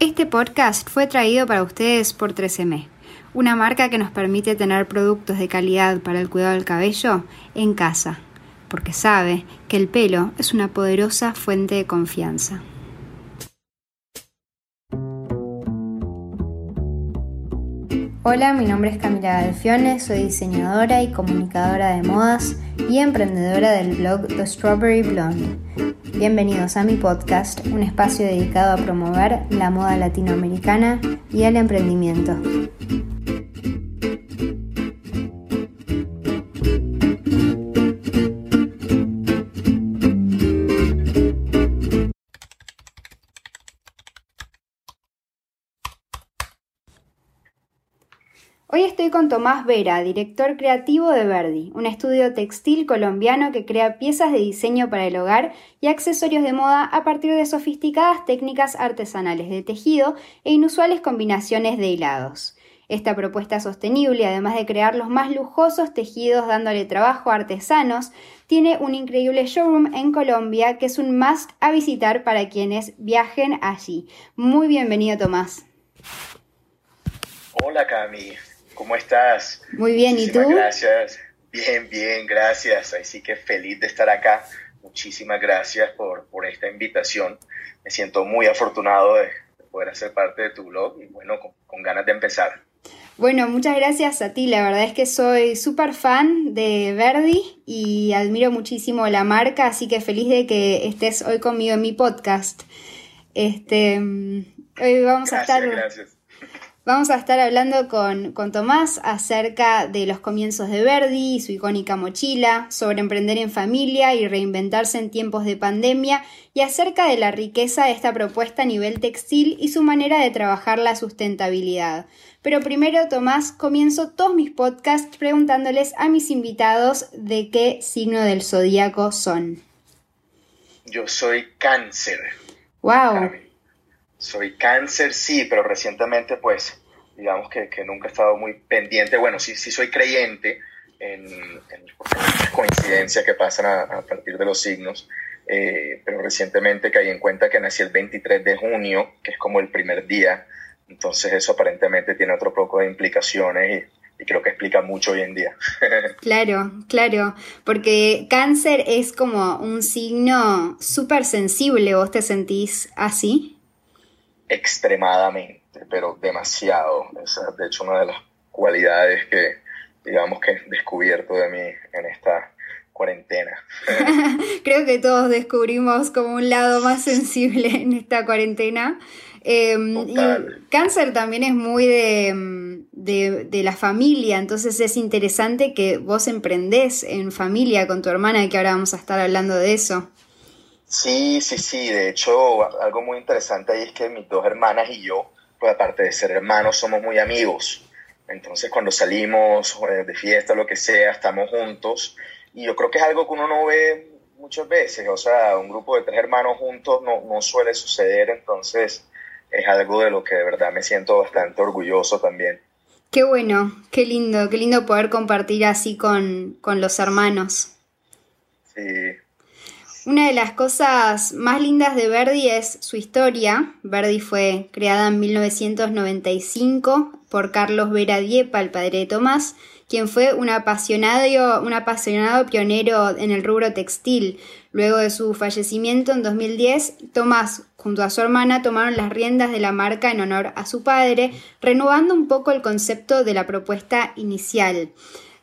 Este podcast fue traído para ustedes por 13M, una marca que nos permite tener productos de calidad para el cuidado del cabello en casa, porque sabe que el pelo es una poderosa fuente de confianza. Hola, mi nombre es Camila Galfione, soy diseñadora y comunicadora de modas y emprendedora del blog The Strawberry Blonde. Bienvenidos a mi podcast, un espacio dedicado a promover la moda latinoamericana y el emprendimiento. Con Tomás Vera, director creativo de Verdi, un estudio textil colombiano que crea piezas de diseño para el hogar y accesorios de moda a partir de sofisticadas técnicas artesanales de tejido e inusuales combinaciones de hilados. Esta propuesta sostenible, además de crear los más lujosos tejidos dándole trabajo a artesanos, tiene un increíble showroom en Colombia que es un must a visitar para quienes viajen allí. Muy bienvenido, Tomás. Hola, Cami. ¿Cómo estás? Muy bien, ¿y tú? Gracias. Bien, bien, gracias. Así que feliz de estar acá. Muchísimas gracias por, por esta invitación. Me siento muy afortunado de, poder hacer parte de tu blog y bueno, con, ganas de empezar. Bueno, muchas gracias a ti. La verdad es que soy súper fan de Verdi y admiro muchísimo la marca, así que feliz de que estés hoy conmigo en mi podcast. Este, mm, hoy vamos a estar. Gracias Vamos a estar hablando con, Tomás acerca de los comienzos de Verdi y su icónica mochila, sobre emprender en familia y reinventarse en tiempos de pandemia y acerca de la riqueza de esta propuesta a nivel textil y su manera de trabajar la sustentabilidad. Pero primero, Tomás, comienzo todos mis podcasts preguntándoles a mis invitados de qué signo del zodíaco son. Yo soy cáncer. ¡Wow! Soy cáncer, sí, pero recientemente pues digamos que, nunca he estado muy pendiente. Bueno, sí, sí soy creyente en, en coincidencias que pasan a, partir de los signos, eh, pero recientemente caí en cuenta que nací el 23 de junio, que es como el primer día, entonces eso aparentemente tiene otro poco de implicaciones y, y creo que explica mucho hoy en día. claro, claro, porque cáncer es como un signo súper sensible, ¿vos te sentís así? extremadamente, pero demasiado. Esa es de hecho una de las cualidades que, digamos, que he descubierto de mí en esta cuarentena. Creo que todos descubrimos como un lado más sensible en esta cuarentena. Em, y cáncer también es muy de, de, de, la familia, entonces es interesante que vos emprendés en familia con tu hermana y que ahora vamos a estar hablando de eso. Sí, sí, sí. De hecho, algo muy interesante ahí es que mis dos hermanas y yo, aparte de ser hermanos, somos muy amigos. Entonces, cuando salimos eh, de fiesta, lo que sea, estamos juntos. Y yo creo que es algo que uno no ve muchas veces. O sea, un grupo de tres hermanos juntos no, no suele suceder. Entonces, es algo de lo que de verdad me siento bastante orgulloso también. Qué bueno, qué lindo, qué lindo poder compartir así con, con los hermanos. Sí, una de las cosas más lindas de Verdi es su historia. Verdi fue creada en 1995 por Carlos Vera Diepa, el padre de Tomás, quien fue un apasionado, un apasionado pionero en el rubro textil. Luego de su fallecimiento en 2010, Tomás junto a su hermana tomaron las riendas de la marca en honor a su padre, renovando un poco el concepto de la propuesta inicial.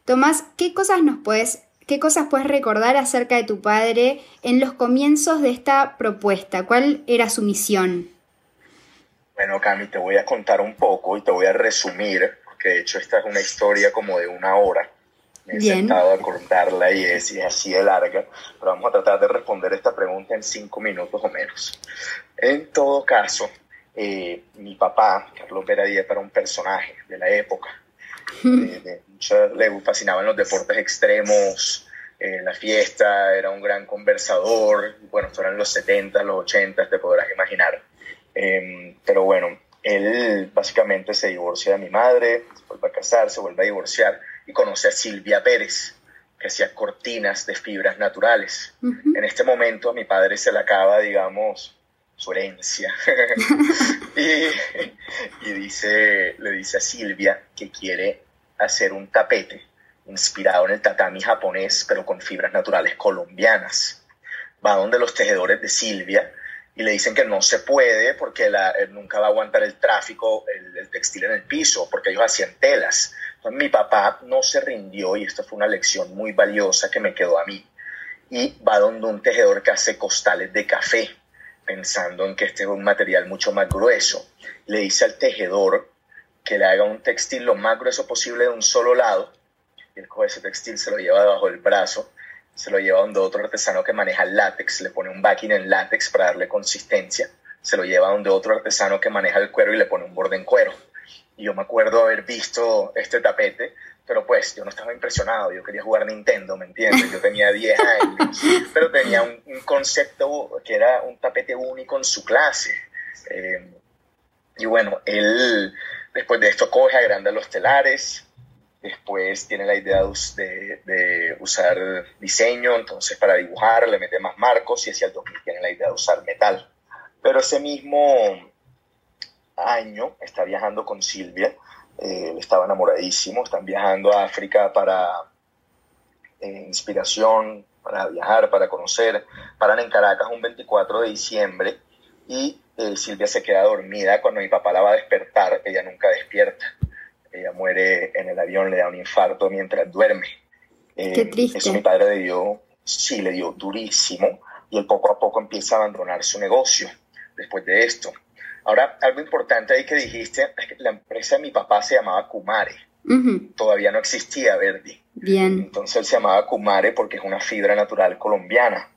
Tomás, ¿qué cosas nos puedes ¿Qué cosas puedes recordar acerca de tu padre en los comienzos de esta propuesta? ¿Cuál era su misión? Bueno, Cami, te voy a contar un poco y te voy a resumir, porque de hecho esta es una historia como de una hora. Me he sentado a contarla y es, así de larga, pero vamos a tratar de responder esta pregunta en cinco minutos o menos. En todo caso, eh, mi papá, Carlos Díaz, era un personaje de la época eh, le fascinaban los deportes extremos, eh, la fiesta, era un gran conversador. Bueno, esto eran los 70, los 80, te podrás imaginar. Em, pero bueno, él básicamente se divorcia de mi madre, se vuelve a casar, se vuelve a divorciar y conoce a Silvia Pérez, que hacía cortinas de fibras naturales. En este momento mi padre se le acaba, digamos, su herencia. y, dice, le dice a Silvia que quiere hacer un tapete inspirado en el tatami japonés, pero con fibras naturales colombianas. Va donde los tejedores de Silvia y le dicen que no se puede porque la, nunca va a aguantar el tráfico, el, textil en el piso, porque ellos hacían telas. Entonces, mi papá no se rindió y esto fue una lección muy valiosa que me quedó a mí. Y va donde un tejedor que hace costales de café pensando en que este es un material mucho más grueso. Le dice al tejedor que le haga un textil lo más grueso posible de un solo lado. Y él coge ese textil, se lo lleva debajo del brazo, se lo lleva donde otro artesano que maneja el látex, le pone un backing en látex para darle consistencia, se lo lleva donde otro artesano que maneja el cuero y le pone un borde en cuero. Y yo me acuerdo haber visto este tapete pero pues yo no estaba impresionado, yo quería jugar Nintendo, ¿me entiendes? Yo tenía 10 años, pero tenía un, concepto que era un tapete único en su clase. Eh, y bueno, él después de esto coge, agranda los telares, después tiene la idea de, usar diseño, entonces para dibujar le mete más marcos y hacia el 2000 tiene la idea de usar metal. Pero ese mismo año está viajando con Silvia eh, estaba enamoradísimo, están viajando a África para eh, inspiración, para viajar, para conocer, paran en Caracas un 24 de diciembre y Silvia se queda dormida cuando mi papá la va a despertar, ella nunca despierta, ella muere en el avión, le da un infarto mientras duerme. Qué triste. Eso mi padre le dio, sí, le dio durísimo y él poco a poco empieza a abandonar su negocio después de esto. Ahora, algo importante ahí que dijiste es que la empresa de mi papá se llamaba Kumare. Todavía no existía Verdi. Bien. Entonces él se llamaba Kumare porque es una fibra natural colombiana.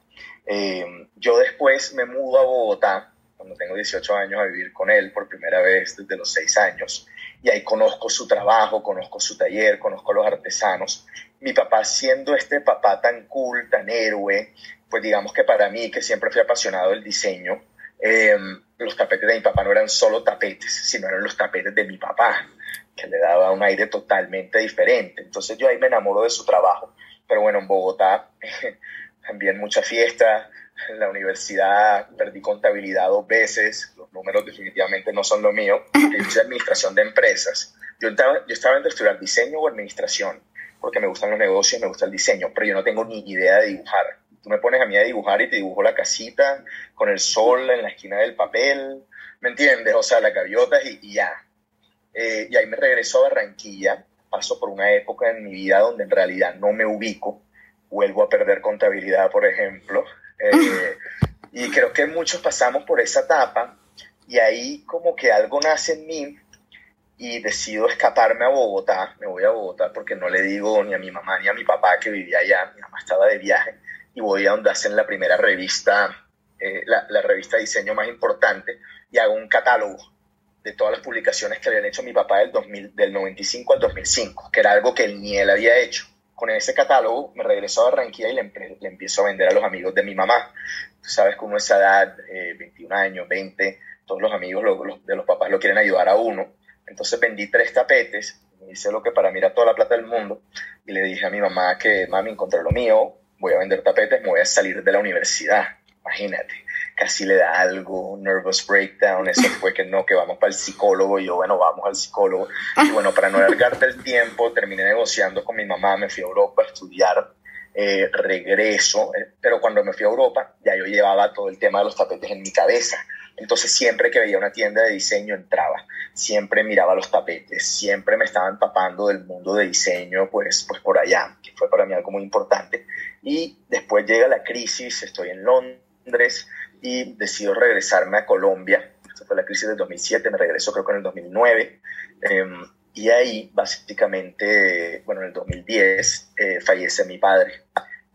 Eh, yo después me mudo a Bogotá, cuando tengo 18 años, a vivir con él por primera vez desde los 6 años. Y ahí conozco su trabajo, conozco su taller, conozco los artesanos. Mi papá siendo este papá tan cool, tan héroe, pues digamos que para mí, que siempre fui apasionado del diseño, eh, los tapetes de mi papá no eran solo tapetes, sino eran los tapetes de mi papá, que le daba un aire totalmente diferente. Entonces yo ahí me enamoro de su trabajo. Pero bueno, en Bogotá también mucha fiesta, en la universidad perdí contabilidad dos veces, los números definitivamente no son lo mío, yo hice administración de empresas. Yo estaba, yo estaba entre estudiar diseño o administración, porque me gustan los negocios, me gusta el diseño, pero yo no tengo ni idea de dibujar tú me pones a mí a dibujar y te dibujo la casita con el sol en la esquina del papel, ¿me entiendes? O sea, las gaviotas y, ya. Eh, y ahí me regreso a Barranquilla, paso por una época en mi vida donde en realidad no me ubico, vuelvo a perder contabilidad, por ejemplo, eh, y creo que muchos pasamos por esa etapa y ahí como que algo nace en mí y decido escaparme a Bogotá, me voy a Bogotá porque no le digo ni a mi mamá ni a mi papá que vivía allá, mi mamá estaba de viaje, y voy a donde hacen la primera revista, eh, la, revista de diseño más importante, y hago un catálogo de todas las publicaciones que habían hecho mi papá del, 2000, del 95 al 2005, que era algo que ni él había hecho. Con ese catálogo me regreso a Barranquilla y le, empiezo a vender a los amigos de mi mamá. Tú sabes que uno esa edad, 21 eh, años, 20, todos los amigos de los papás lo quieren ayudar a uno. Entonces vendí tres tapetes, hice lo que para mí era toda la plata del mundo y le dije a mi mamá que mami encontré lo mío, voy a vender tapetes, me voy a salir de la universidad. Imagínate, casi le da algo, nervous breakdown, eso fue que no, que vamos para el psicólogo, y yo, bueno, vamos al psicólogo. Y bueno, para no alargarte el tiempo, terminé negociando con mi mamá, me fui a Europa a estudiar, eh, regreso, eh, pero cuando me fui a Europa, ya yo llevaba todo el tema de los tapetes en mi cabeza. Entonces siempre que veía una tienda de diseño entraba, siempre miraba los tapetes, siempre me estaban tapando del mundo de diseño, pues, pues por allá, que fue para mí algo muy importante. Y después llega la crisis, estoy en Londres y decido regresarme a Colombia. Esta fue la crisis del 2007, me regreso creo que en el 2009. Em, y ahí básicamente, bueno, en el 2010 eh, fallece mi padre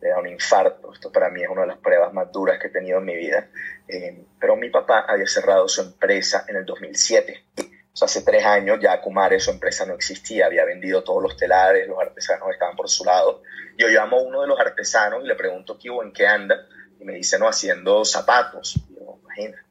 le da un infarto. Esto para mí es una de las pruebas más duras que he tenido en mi vida. Em, pero mi papá había cerrado su empresa en el 2007. O sea, hace tres años ya Kumare, su empresa no existía, había vendido todos los telares, los artesanos estaban por su lado. Yo llamo a uno de los artesanos y le pregunto qué en qué anda, y me dice, no, haciendo zapatos. Y, yo,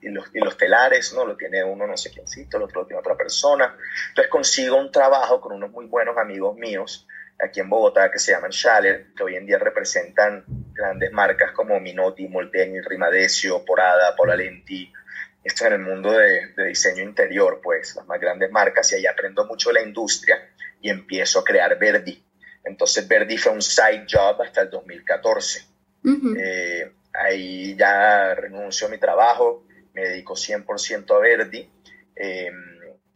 y, los, y los telares, no, lo tiene uno no sé quiéncito, el otro lo tiene otra persona. Entonces consigo un trabajo con unos muy buenos amigos míos aquí en Bogotá que se llaman Schaller, que hoy en día representan grandes marcas como Minotti, Molteni, Rimadecio, Porada, Polalenti, esto en el mundo de, de, diseño interior, pues las más grandes marcas, y ahí aprendo mucho de la industria y empiezo a crear Verdi. Entonces Verdi fue un side job hasta el 2014. Eh, ahí ya renuncio a mi trabajo, me dedico 100% a Verdi. Eh,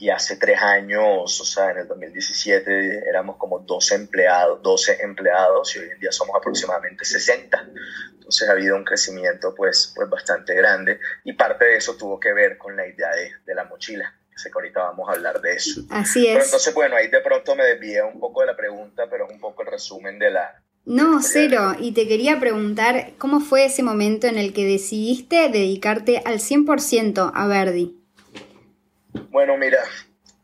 y hace tres años, o sea, en el 2017 éramos como 12 empleados, 12 empleados y hoy en día somos aproximadamente 60. Entonces ha habido un crecimiento pues, pues bastante grande y parte de eso tuvo que ver con la idea de, de la mochila. Sé que ahorita vamos a hablar de eso. Así es. entonces, bueno, ahí de pronto me desvié un poco de la pregunta, pero es un poco el resumen de la... No, cero. Y te quería preguntar, ¿cómo fue ese momento en el que decidiste dedicarte al 100% a Verdi? Bueno, mira,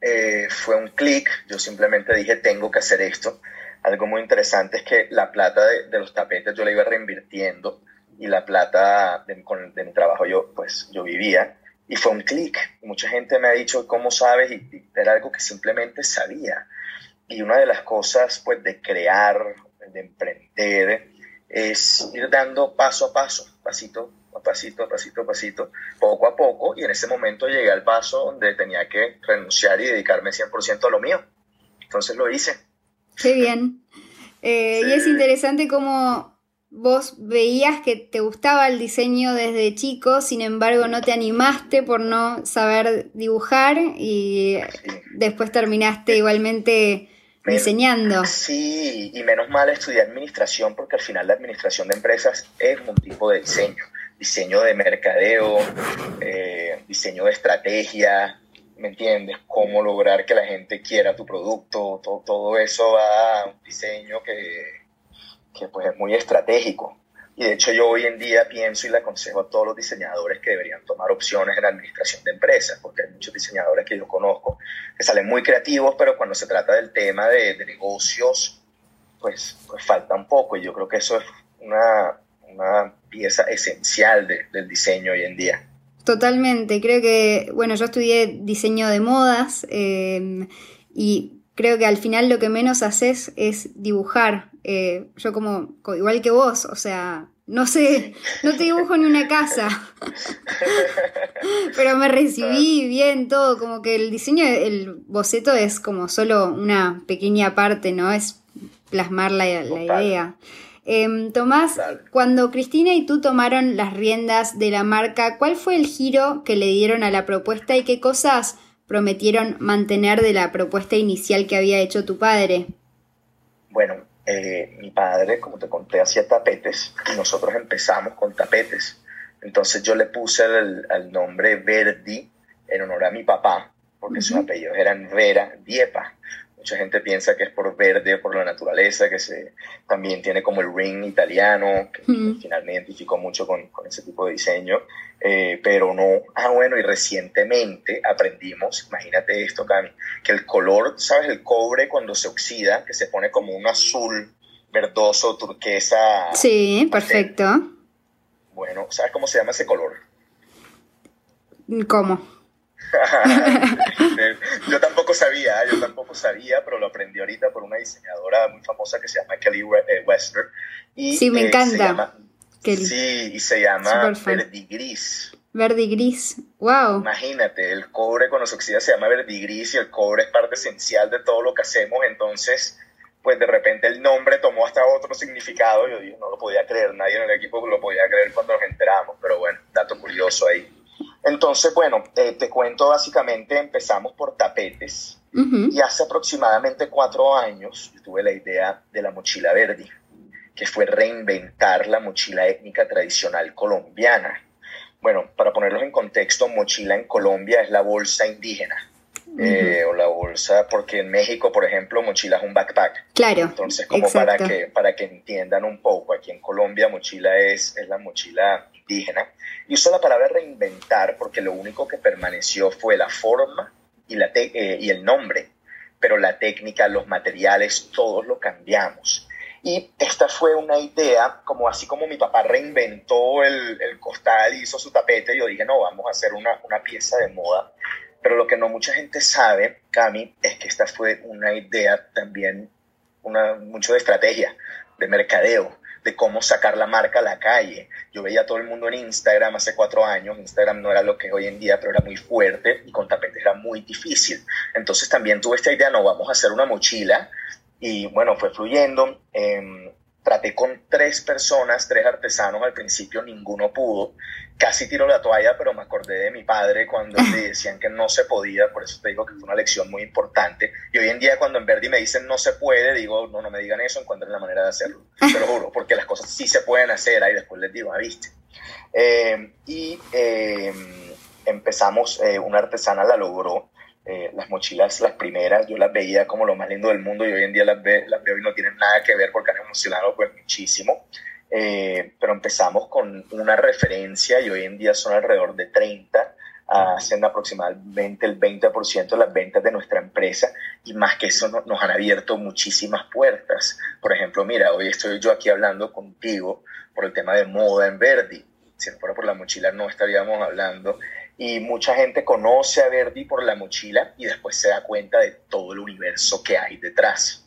eh, fue un clic, yo simplemente dije, tengo que hacer esto. Algo muy interesante es que la plata de, los tapetes yo la iba reinvirtiendo y la plata de, mi trabajo yo, pues, yo vivía. Y fue un clic. Mucha gente me ha dicho, ¿cómo sabes? Y, era algo que simplemente sabía. Y una de las cosas, pues, de crear, de emprender, es ir dando paso a paso, pasito pasito, pasito, pasito, poco a poco, y en ese momento llegué al paso donde tenía que renunciar y dedicarme 100% a lo mío. Entonces lo hice. Qué bien. Eh, y es interesante cómo vos veías que te gustaba el diseño desde chico, sin embargo no te animaste por no saber dibujar y después terminaste igualmente diseñando. Sí, y menos mal estudié administración porque al final la administración de empresas es un tipo de diseño diseño de mercadeo, eh, diseño de estrategia, ¿me entiendes? Cómo lograr que la gente quiera tu producto, todo, todo eso va a un diseño que, que pues es muy estratégico. Y de hecho yo hoy en día pienso y le aconsejo a todos los diseñadores que deberían tomar opciones en la administración de empresas, porque hay muchos diseñadores que yo conozco que salen muy creativos, pero cuando se trata del tema de, de negocios, pues, pues falta un poco. Y yo creo que eso es una, una pieza esencial del diseño hoy en día. Totalmente, creo que, bueno, yo estudié diseño de modas em, y creo que al final lo que menos haces es dibujar. Eh, yo como, igual que vos, o sea, no sé, no te dibujo ni una casa, pero me recibí bien todo, como que el diseño, el boceto es como solo una pequeña parte, ¿no? Es plasmar la, la idea. Em, Tomás, cuando Cristina y tú tomaron las riendas de la marca, ¿cuál fue el giro que le dieron a la propuesta y qué cosas prometieron mantener de la propuesta inicial que había hecho tu padre? Bueno, eh, mi padre, como te conté, hacía tapetes y nosotros empezamos con tapetes. Entonces yo le puse el, nombre Verdi en honor a mi papá, porque sus apellidos eran Vera Diepa. Mucha gente piensa que es por verde, por la naturaleza, que se, también tiene como el ring italiano, que al final me identifico mucho con, con ese tipo de diseño, eh, pero no. Ah, bueno, y recientemente aprendimos, imagínate esto, Cami, que el color, ¿sabes? El cobre cuando se oxida, que se pone como un azul verdoso, turquesa. Sí, perfecto. Bueno, ¿sabes cómo se llama ese color? ¿Cómo? yo tampoco sabía, yo tampoco sabía, pero lo aprendí ahorita por una diseñadora muy famosa que se llama Kelly eh, Wester. Y, sí, me eh, encanta. Sí, y se llama verdigris. Verdigris, wow. Imagínate, el cobre cuando se oxida se llama verdigris y el cobre es parte esencial de todo lo que hacemos, entonces pues de repente el nombre tomó hasta otro significado, yo no lo podía creer, nadie en el equipo lo podía creer cuando nos enteramos, pero bueno, dato curioso ahí. Entonces, bueno, eh, te cuento básicamente, empezamos por tapetes y hace aproximadamente cuatro años tuve la idea de la mochila verde, que fue reinventar la mochila étnica tradicional colombiana. Bueno, para ponerlos en contexto, mochila en Colombia es la bolsa indígena. Eh, o la bolsa, porque en México, por ejemplo, mochila es un backpack. Claro. Entonces, como para que, para que entiendan un poco, aquí en Colombia mochila es, es la mochila indígena. Y uso la palabra reinventar porque lo único que permaneció fue la forma y, la eh, y el nombre, pero la técnica, los materiales, todos lo cambiamos. Y esta fue una idea, como así como mi papá reinventó el, el costal y hizo su tapete, yo dije, no, vamos a hacer una, una pieza de moda. Pero lo que no mucha gente sabe, Cami, es que esta fue una idea también, una, mucho de estrategia, de mercadeo de cómo sacar la marca a la calle. Yo veía a todo el mundo en Instagram hace cuatro años, Instagram no era lo que hoy en día, pero era muy fuerte y con tapetes era muy difícil. Entonces también tuve esta idea, no, vamos a hacer una mochila y bueno, fue fluyendo. Eh, traté con tres personas, tres artesanos al principio, ninguno pudo. Casi tiro la toalla, pero me acordé de mi padre cuando le decían que no se podía, por eso te digo que fue una lección muy importante. Y hoy en día cuando en Verdi me dicen no se puede, digo, no, no me digan eso, encuentren la manera de hacerlo. Te lo juro, porque las cosas sí se pueden hacer, ahí después les digo, ah, viste. Eh, y eh, empezamos, eh, una artesana la logró, eh, las mochilas, las primeras, yo las veía como lo más lindo del mundo y hoy en día las, las veo y no tienen nada que ver porque han emocionado pues muchísimo. Eh, pero empezamos con una referencia y hoy en día son alrededor de 30, hacen aproximadamente el 20% de las ventas de nuestra empresa y más que eso nos han abierto muchísimas puertas. Por ejemplo, mira, hoy estoy yo aquí hablando contigo por el tema de moda en Verdi. Si no fuera por la mochila no estaríamos hablando y mucha gente conoce a Verdi por la mochila y después se da cuenta de todo el universo que hay detrás.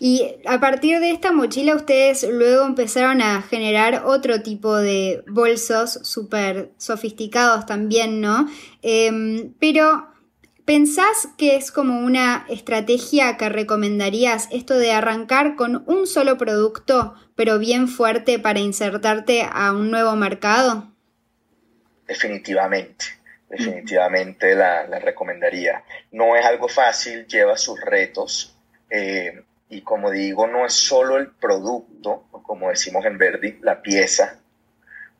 Y a partir de esta mochila ustedes luego empezaron a generar otro tipo de bolsos súper sofisticados también, ¿no? Em, pero ¿pensás que es como una estrategia que recomendarías esto de arrancar con un solo producto, pero bien fuerte para insertarte a un nuevo mercado? Definitivamente, definitivamente la, recomendaría. No es algo fácil, lleva sus retos eh, y como digo, no es solo el producto, como decimos en Verdi, la pieza,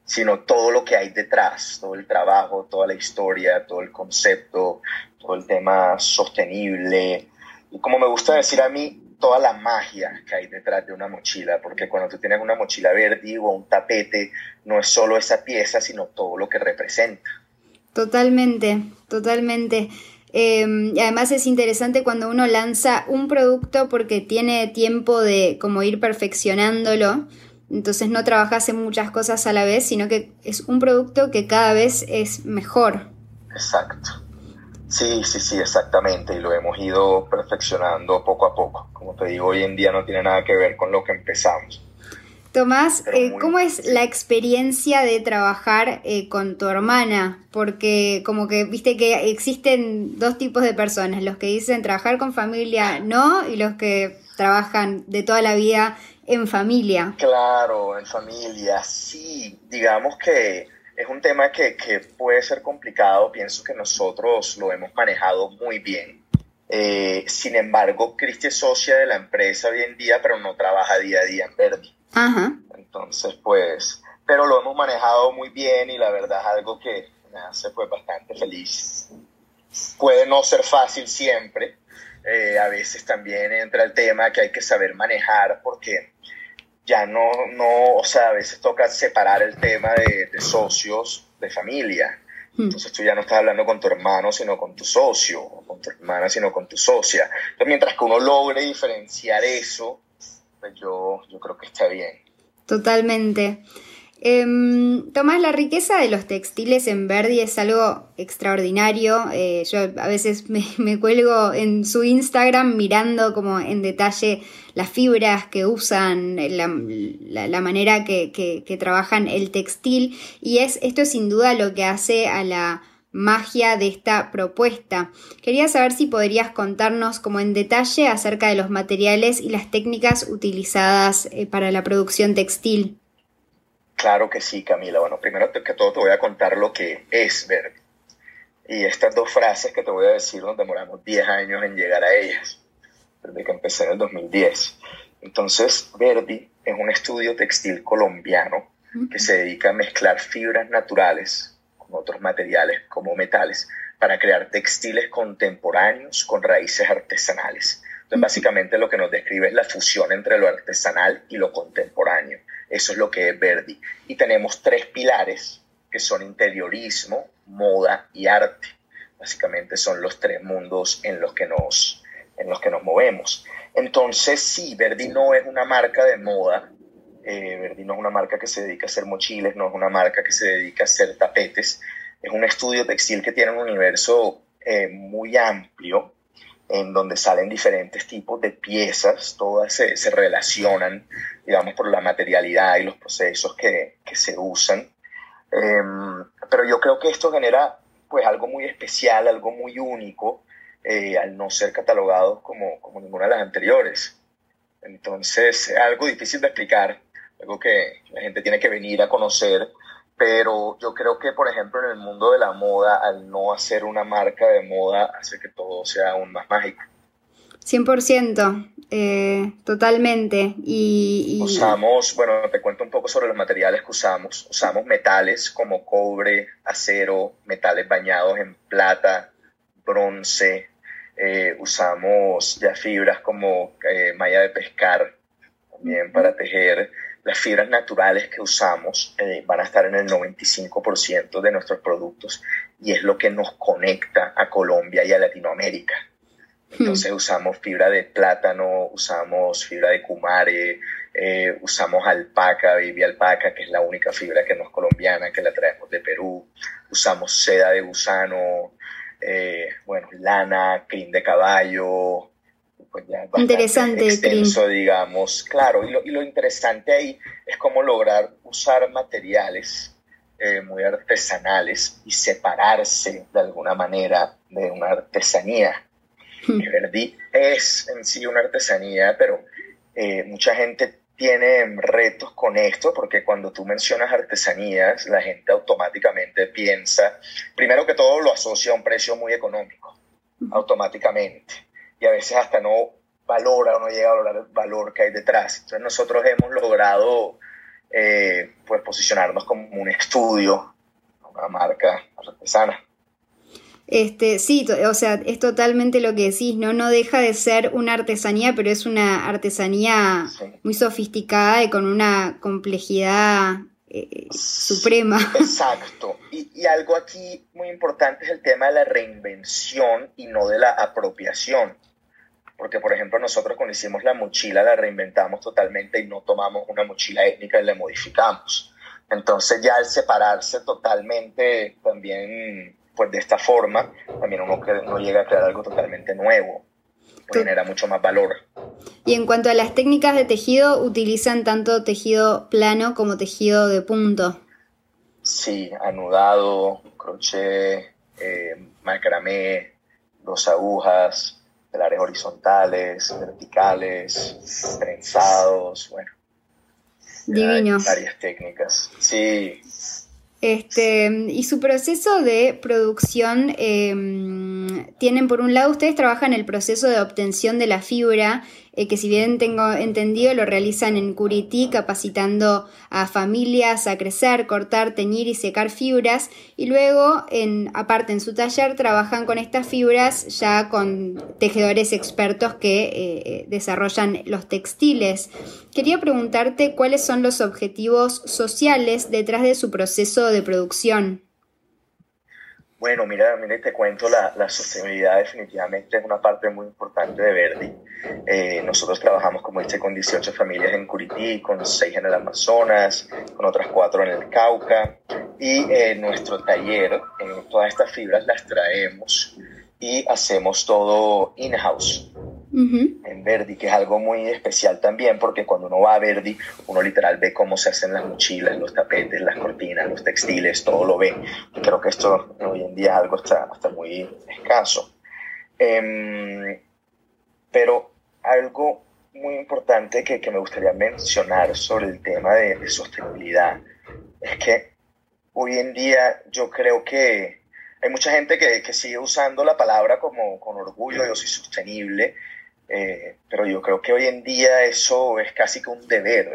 sino todo lo que hay detrás, todo el trabajo, toda la historia, todo el concepto, todo el tema sostenible. Y como me gusta decir a mí, toda la magia que hay detrás de una mochila, porque cuando tú tienes una mochila verde o un tapete, no es solo esa pieza, sino todo lo que representa. Totalmente, totalmente. Em, y además es interesante cuando uno lanza un producto porque tiene tiempo de como ir perfeccionándolo. Entonces no trabajas en muchas cosas a la vez, sino que es un producto que cada vez es mejor. Exacto. Sí, sí, sí, exactamente, y lo hemos ido perfeccionando poco a poco. Como te digo, hoy en día no tiene nada que ver con lo que empezamos. Tomás, eh, ¿cómo es la experiencia de trabajar eh, con tu hermana? Porque como que viste que existen dos tipos de personas, los que dicen trabajar con familia no y los que trabajan de toda la vida en familia. Claro, en familia, sí. Digamos que es un tema que, puede ser complicado, pienso que nosotros lo hemos manejado muy bien. Eh, sin embargo, Cristi es socia de la empresa hoy en día, pero no trabaja día a día en Verdi. Entonces, pues, pero lo hemos manejado muy bien y la verdad es algo que me hace pues bastante feliz. Puede no ser fácil siempre, eh, a veces también entra el tema que hay que saber manejar porque ya no, no, o sea, a veces toca separar el tema de, socios de familia. Hmm. Entonces tú ya no estás hablando con tu hermano, sino con tu socio, o con tu hermana, sino con tu socia. Entonces, mientras que uno logre diferenciar eso, pues yo, yo creo que está bien. Totalmente. Em, Tomás, la riqueza de los textiles en Verdi es algo extraordinario. Eh, yo a veces me, cuelgo en su Instagram mirando como en detalle las fibras que usan, la, manera que, trabajan el textil y es esto es sin duda lo que hace a la magia de esta propuesta. Quería saber si podrías contarnos como en detalle acerca de los materiales y las técnicas utilizadas eh, para la producción textil. Claro que sí, Camila. Bueno, primero que todo te voy a contar lo que es Verdi. Y estas dos frases que te voy a decir nos demoramos 10 años en llegar a ellas, desde que empecé en el 2010. Entonces, Verdi es un estudio textil colombiano que se dedica a mezclar fibras naturales con otros materiales como metales para crear textiles contemporáneos con raíces artesanales. Entonces, básicamente lo que nos describe es la fusión entre lo artesanal y lo contemporáneo. Eso es lo que es Verdi. Y tenemos tres pilares que son interiorismo, moda y arte. Básicamente son los tres mundos en los que nos, en los que nos movemos. Entonces, sí, Verdi no es una marca de moda. Eh, Verdi no es una marca que se dedica a hacer mochiles, no es una marca que se dedica a hacer tapetes. Es un estudio textil que tiene un universo eh, muy amplio en donde salen diferentes tipos de piezas, todas se, se relacionan, digamos, por la materialidad y los procesos que, que se usan. Em, pero yo creo que esto genera pues algo muy especial, algo muy único, eh, al no ser catalogados como, como ninguna de las anteriores. Entonces, es algo difícil de explicar, algo que la gente tiene que venir a conocer, pero yo creo que, por ejemplo, en el mundo de la moda, al no hacer una marca de moda, hace que todo sea aún más mágico. 100%, eh, totalmente. Y, Usamos, bueno, te cuento un poco sobre los materiales que usamos. Usamos metales como cobre, acero, metales bañados en plata, bronce. Eh, usamos ya fibras como eh, malla de pescar también para tejer. Las fibras naturales que usamos van a estar en el 95% de nuestros productos y es lo que nos conecta a Colombia y a Latinoamérica. Entonces usamos fibra de plátano, usamos fibra de cumare, eh, usamos alpaca, baby alpaca, que es la única fibra que no es colombiana, que la traemos de Perú. Usamos seda de gusano, eh, bueno, lana, crin de caballo. Pues ya interesante, extenso, digamos. Claro, y lo, y lo, interesante ahí es cómo lograr usar materiales eh, muy artesanales y separarse de alguna manera de una artesanía. Verdi es en sí una artesanía, pero eh, mucha gente tiene retos con esto porque cuando tú mencionas artesanías, la gente automáticamente piensa, primero que todo lo asocia a un precio muy económico, automáticamente, y a veces hasta no valora o no llega a valorar el valor que hay detrás. Entonces nosotros hemos logrado eh, pues posicionarnos como un estudio, una marca artesana. Este, sí, o sea, es totalmente lo que decís, ¿no? No deja de ser una artesanía, pero es una artesanía muy sofisticada y con una complejidad eh, suprema. Exacto. Y, y, algo aquí muy importante es el tema de la reinvención y no de la apropiación. Porque, por ejemplo, nosotros cuando hicimos la mochila la reinventamos totalmente y no tomamos una mochila étnica y la modificamos. Entonces ya al separarse totalmente también pues de esta forma también uno, no llega a crear algo totalmente nuevo, pues genera mucho más valor. Y en cuanto a las técnicas de tejido, ¿utilizan tanto tejido plano como tejido de punto? Sí, anudado, crochet, eh, macramé, dos agujas, horizontales, verticales, trenzados, bueno. Divino. varias técnicas. Sí, este, y su proceso de producción, em, tienen por un lado, ustedes trabajan el proceso de obtención de la fibra eh, que si bien tengo entendido lo realizan en Curití, capacitando a familias a crecer, cortar, teñir y secar fibras. Y luego, en, aparte en su taller, trabajan con estas fibras ya con tejedores expertos que eh, desarrollan los textiles. Quería preguntarte cuáles son los objetivos sociales detrás de su proceso de producción. Bueno, mira, mira, te cuento, la, la, sostenibilidad definitivamente es una parte muy importante de Verdi. Eh, nosotros trabajamos, como dice, con 18 familias en Curití, con 6 en el Amazonas, con otras 4 en el Cauca. Y eh, nuestro taller, eh, todas estas fibras las traemos y hacemos todo in-house en Verdi, que es algo muy especial también, porque cuando uno va a Verdi, uno literal ve cómo se hacen las mochilas, los tapetes, las cortinas, los textiles, todo lo ve. Y creo que esto hoy en día algo está, está muy escaso. Em, pero algo muy importante que, que, me gustaría mencionar sobre el tema de, sostenibilidad es que hoy en día yo creo que hay mucha gente que, que sigue usando la palabra como con orgullo, yo soy sostenible, eh, pero yo creo que hoy en día eso es casi que un deber.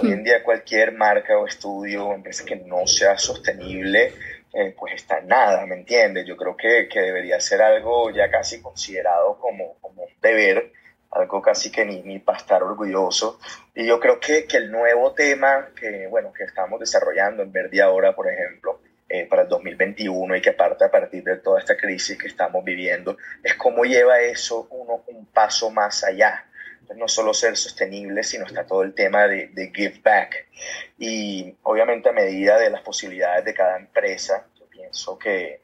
Hoy en día cualquier marca o estudio o empresa que no sea sostenible, eh, pues está en nada, ¿me entiendes? Yo creo que, que, debería ser algo ya casi considerado como, como un deber, algo casi que ni, ni para estar orgulloso. Y yo creo que, que el nuevo tema que, bueno, que estamos desarrollando en Verdi ahora, por ejemplo, eh, para el 2021 y que aparte a partir de toda esta crisis que estamos viviendo, es cómo lleva eso uno un paso más allá. no solo ser sostenible, sino está todo el tema de, de give back. Y obviamente a medida de las posibilidades de cada empresa, yo pienso que,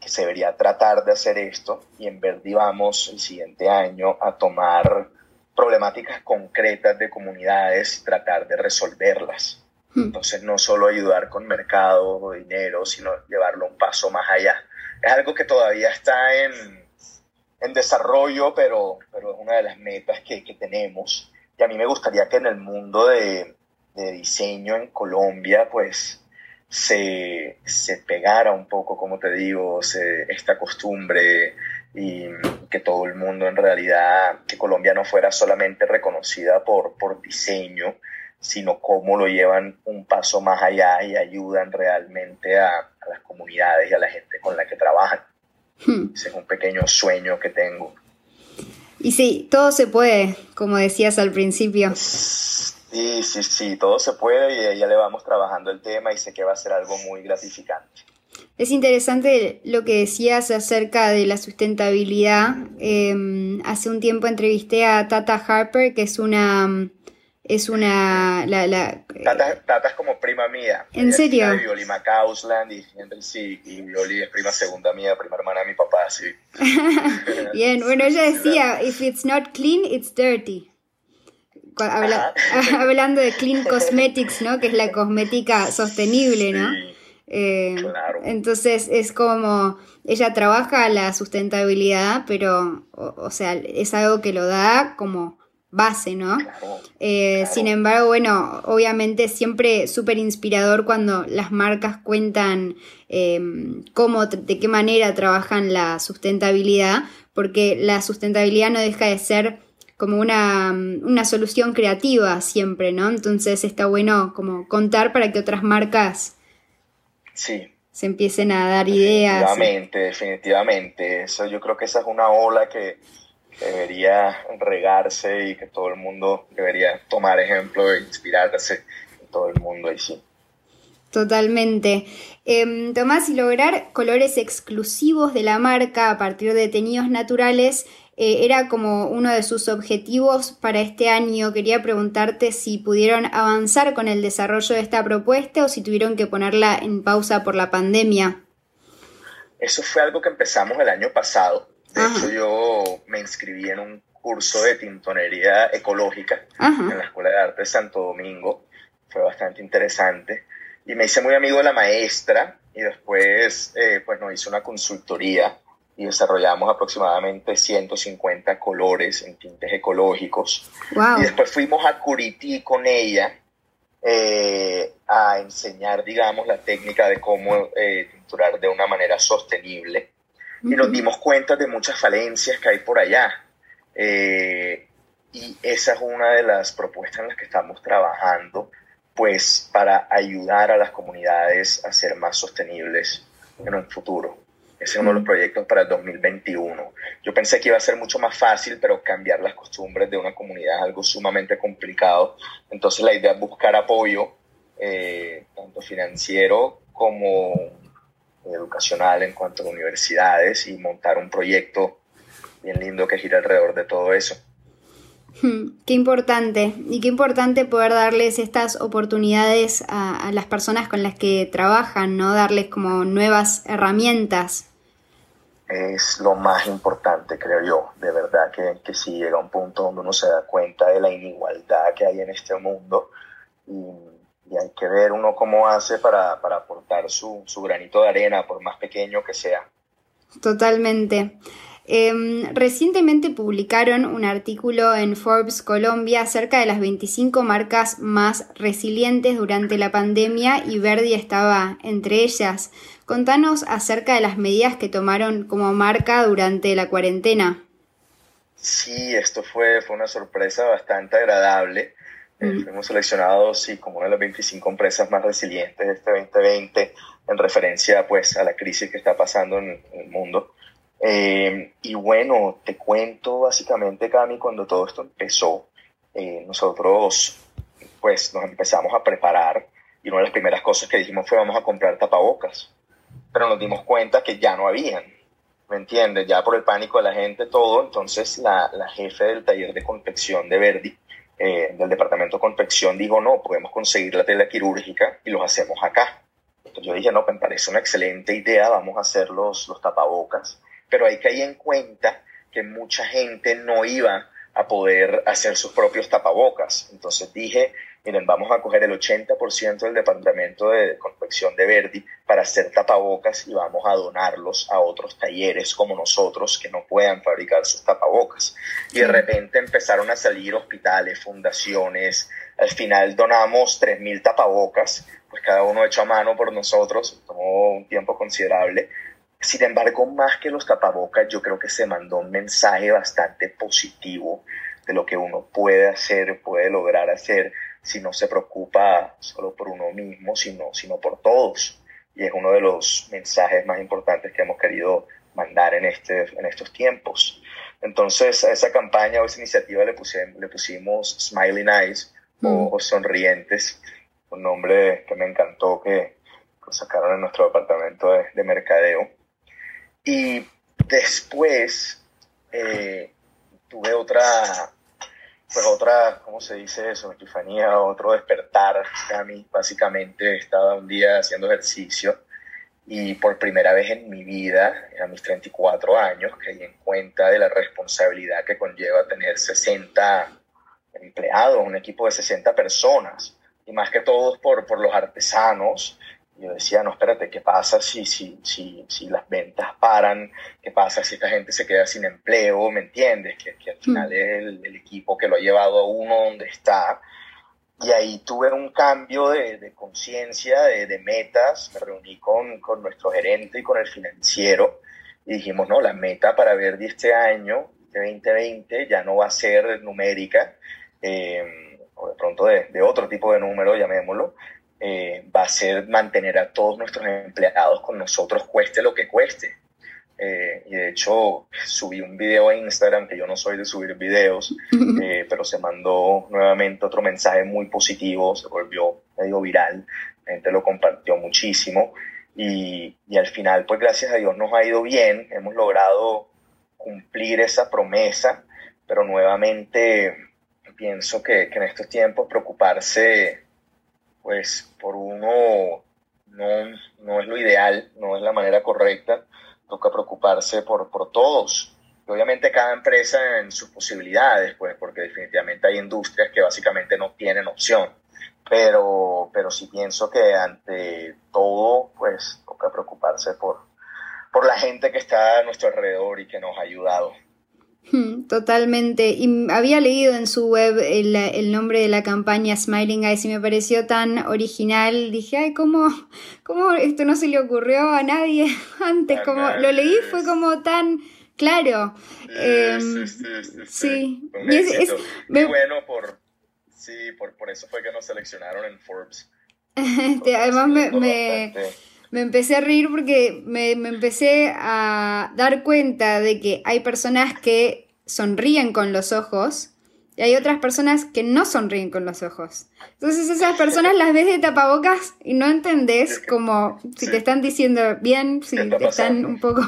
que se debería tratar de hacer esto y en Verdi vamos el siguiente año a tomar problemáticas concretas de comunidades, tratar de resolverlas. Hmm. Entonces no solo ayudar con mercado o dinero, sino llevarlo un paso más allá. Es algo que todavía está en, en desarrollo, pero, pero es una de las metas que, que, tenemos. Y a mí me gustaría que en el mundo de, de diseño en Colombia, pues se, se, pegara un poco, como te digo, esta costumbre y que todo el mundo en realidad, que Colombia no fuera solamente reconocida por, por diseño, sino cómo lo llevan un paso más allá y ayudan realmente a, a las comunidades y a la gente con la que trabajan. Hmm. Ese es un pequeño sueño que tengo. Y sí, todo se puede, como decías al principio. Sí, sí, sí, todo se puede y ya le vamos trabajando el tema y sé que va a ser algo muy gratificante. Es interesante lo que decías acerca de la sustentabilidad. Em, hace un tiempo entrevisté a Tata Harper, que es una... Es una... La, la, Tata, es como prima mía. ¿En serio? Y Violi Macausland y sí, y Violi es prima segunda mía, prima hermana de mi papá, sí. Bien, bueno, ella decía, if it's not clean, it's dirty. hablando de clean cosmetics, ¿no? Que es la cosmética sostenible, ¿no? Eh, entonces es como, ella trabaja la sustentabilidad, pero, o, sea, es algo que lo da como base, ¿no? Eh, sin embargo, bueno, obviamente siempre súper inspirador cuando las marcas cuentan em, cómo, de qué manera trabajan la sustentabilidad, porque la sustentabilidad no deja de ser como una, una solución creativa siempre, ¿no? Entonces está bueno como contar para que otras marcas Sí. Se empiecen a dar ideas. Definitivamente, definitivamente. Eso, yo creo que esa es una ola que debería regarse y que todo el mundo debería tomar ejemplo e inspirarse en todo el mundo ahí sí. Totalmente. Em, Tomás, y lograr colores exclusivos de la marca a partir de teñidos naturales eh, era como uno de sus objetivos para este año. Quería preguntarte si pudieron avanzar con el desarrollo de esta propuesta o si tuvieron que ponerla en pausa por la pandemia. Eso fue algo que empezamos el año pasado. De hecho, yo me inscribí en un curso de tintonería ecológica en la Escuela de Arte de Santo Domingo. Fue bastante interesante. Y me hice muy amigo de la maestra y después eh, pues nos hizo una consultoría y desarrollamos aproximadamente 150 colores en tintes ecológicos. Y después fuimos a Curití con ella eh, a enseñar, digamos, la técnica de cómo eh, tinturar de una manera sostenible. Y nos dimos cuenta de muchas falencias que hay por allá. Eh, y esa es una de las propuestas en las que estamos trabajando, pues para ayudar a las comunidades a ser más sostenibles en un futuro. Ese es uno de los proyectos para el 2021. Yo pensé que iba a ser mucho más fácil, pero cambiar las costumbres de una comunidad es algo sumamente complicado. Entonces la idea es buscar apoyo, eh, tanto financiero como educacional en cuanto a universidades y montar un proyecto bien lindo que gira alrededor de todo eso. Hmm, qué importante, y qué importante poder darles estas oportunidades a, a, las personas con las que trabajan, ¿no? Darles como nuevas herramientas es lo más importante, creo yo. De verdad que, que sí llega un punto donde uno se da cuenta de la inigualdad que hay en este mundo y, hay que ver uno cómo hace para, aportar su, granito de arena, por más pequeño que sea. Totalmente. Em, recientemente publicaron un artículo en Forbes Colombia acerca de las 25 marcas más resilientes durante la pandemia y Verdi estaba entre ellas. Contanos acerca de las medidas que tomaron como marca durante la cuarentena. Sí, esto fue, fue una sorpresa bastante agradable. Eh, fuimos seleccionados sí, como una de las 25 empresas más resilientes de este 2020 en referencia pues a la crisis que está pasando en, el mundo. Eh, y bueno, te cuento básicamente, Cami, cuando todo esto empezó, eh, nosotros pues nos empezamos a preparar y una de las primeras cosas que dijimos fue vamos a comprar tapabocas pero nos dimos cuenta que ya no habían, ¿me entiendes? Ya por el pánico de la gente, todo, entonces la, la jefe del taller de confección de Verdi, eh, del departamento de confección, dijo, no, podemos conseguir la tela quirúrgica y los hacemos acá. Entonces yo dije, no, me parece una excelente idea, vamos a hacer los, los tapabocas. Pero hay que ir en cuenta que mucha gente no iba a poder hacer sus propios tapabocas. Entonces dije, miren, vamos a coger el 80% del departamento de confección de Verdi para hacer tapabocas y vamos a donarlos a otros talleres como nosotros que no puedan fabricar sus tapabocas. Y de repente empezaron a salir hospitales, fundaciones. Al final donamos 3.000 tapabocas, pues cada uno hecho a mano por nosotros, tomó un tiempo considerable. Sin embargo, más que los tapabocas, yo creo que se mandó un mensaje bastante positivo de lo que uno puede hacer, puede lograr hacer si no se preocupa solo por uno mismo, sino, sino por todos. Y es uno de los mensajes más importantes que hemos querido mandar en, este, en estos tiempos. Entonces, a esa campaña o esa iniciativa le, le pusimos Smiling Eyes, o mm. ojos sonrientes, un nombre que me encantó que, sacaron en nuestro departamento de, mercadeo. Y después eh, tuve otra, pues otra, ¿cómo se dice eso? Epifanía, otro despertar. A mí básicamente estaba un día haciendo ejercicio y por primera vez en mi vida, a mis 34 años, caí en cuenta de la responsabilidad que conlleva tener 60 empleados, un equipo de 60 personas, y más que todos por, por los artesanos yo decía, no, espérate, ¿qué pasa si, si, si, si las ventas paran? ¿Qué pasa si esta gente se queda sin empleo? ¿Me entiendes? Que, que al mm. final es el, equipo que lo ha llevado a uno donde está. Y ahí tuve un cambio de, de conciencia, de, de, metas. Me reuní con, con, nuestro gerente y con el financiero y dijimos, no, la meta para ver de este año, de 2020, ya no va a ser numérica, eh, o de pronto de, de otro tipo de número, llamémoslo, eh, va a ser mantener a todos nuestros empleados con nosotros, cueste lo que cueste. Eh, y de hecho, subí un video a Instagram, que yo no soy de subir videos, eh, pero se mandó nuevamente otro mensaje muy positivo, se volvió medio viral, la gente lo compartió muchísimo. Y, y al final, pues gracias a Dios nos ha ido bien, hemos logrado cumplir esa promesa, pero nuevamente pienso que, que en estos tiempos preocuparse pues por uno no, no es lo ideal, no es la manera correcta, toca preocuparse por, por todos. obviamente cada empresa en sus posibilidades, pues porque definitivamente hay industrias que básicamente no tienen opción. Pero, pero sí pienso que ante todo, pues toca preocuparse por, por la gente que está a nuestro alrededor y que nos ha ayudado. Hmm, totalmente. Y había leído en su web el, nombre de la campaña Smiling Eyes y me pareció tan original. Dije, ay, ¿cómo, cómo esto no se le ocurrió a nadie antes? Como lo leí fue como tan claro. sí, sí, es, bueno por, sí, por, por, eso fue que nos seleccionaron en Forbes. Este, además me me empecé a reír porque me, empecé a dar cuenta de que hay personas que sonríen con los ojos y hay otras personas que no sonríen con los ojos. Entonces esas personas las ves de tapabocas y no entendés como si te están diciendo bien, si te están un poco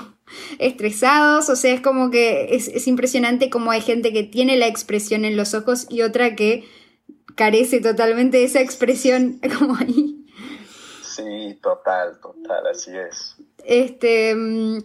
estresados, o sea, es como que es, es impresionante como hay gente que tiene la expresión en los ojos y otra que carece totalmente de esa expresión como ahí. Sí, total, total, así es. Este, mm,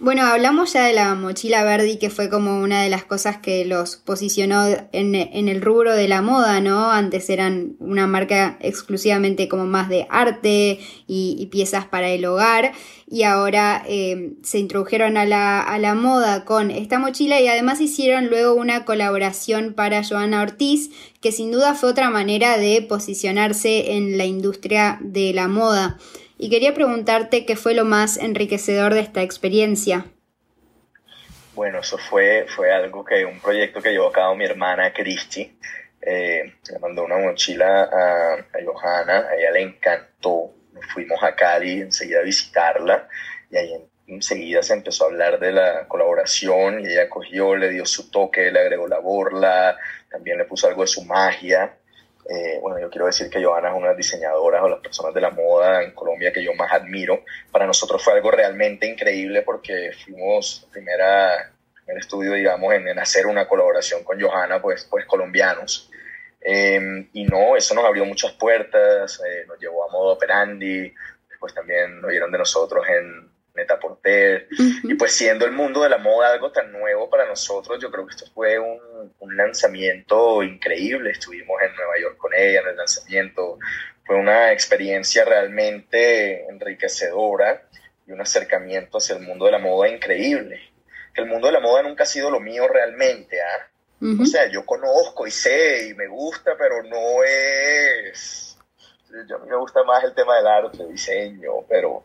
bueno, hablamos ya de la mochila Verdi, que fue como una de las cosas que los posicionó en, el rubro de la moda, ¿no? Antes eran una marca exclusivamente como más de arte y, piezas para el hogar, y ahora eh, se introdujeron a la, a la moda con esta mochila y además hicieron luego una colaboración para Joana Ortiz, que sin duda fue otra manera de posicionarse en la industria de la moda y quería preguntarte qué fue lo más enriquecedor de esta experiencia. Bueno, eso fue, fue algo que, un proyecto que llevó a cabo mi hermana Cristi. Eh, le mandó una mochila a, Johanna, a ella le encantó. Fuimos a Cali enseguida a visitarla y ahí enseguida se empezó a hablar de la colaboración y ella cogió, le dio su toque, le agregó la borla, también le puso algo de su magia eh, bueno, yo quiero decir que Joana es una de las diseñadoras o las personas de la moda en Colombia que yo más admiro. Para nosotros fue algo realmente increíble porque fuimos primera, primer estudio, digamos, en, hacer una colaboración con Johanna, pues, pues colombianos. Eh, y no, eso nos abrió muchas puertas, eh, nos llevó a modo operandi, después también oyeron de nosotros en Neta Porter. Y pues siendo el mundo de la moda algo tan nuevo para nosotros, yo creo que esto fue un, un lanzamiento increíble. Estuvimos en Nueva York con ella en el lanzamiento. Fue una experiencia realmente enriquecedora y un acercamiento hacia el mundo de la moda increíble. Que el mundo de la moda nunca ha sido lo mío realmente, ¿ah? O sea, yo conozco y sé y me gusta, pero no es... Yo, a mí me gusta más el tema del arte, diseño, pero,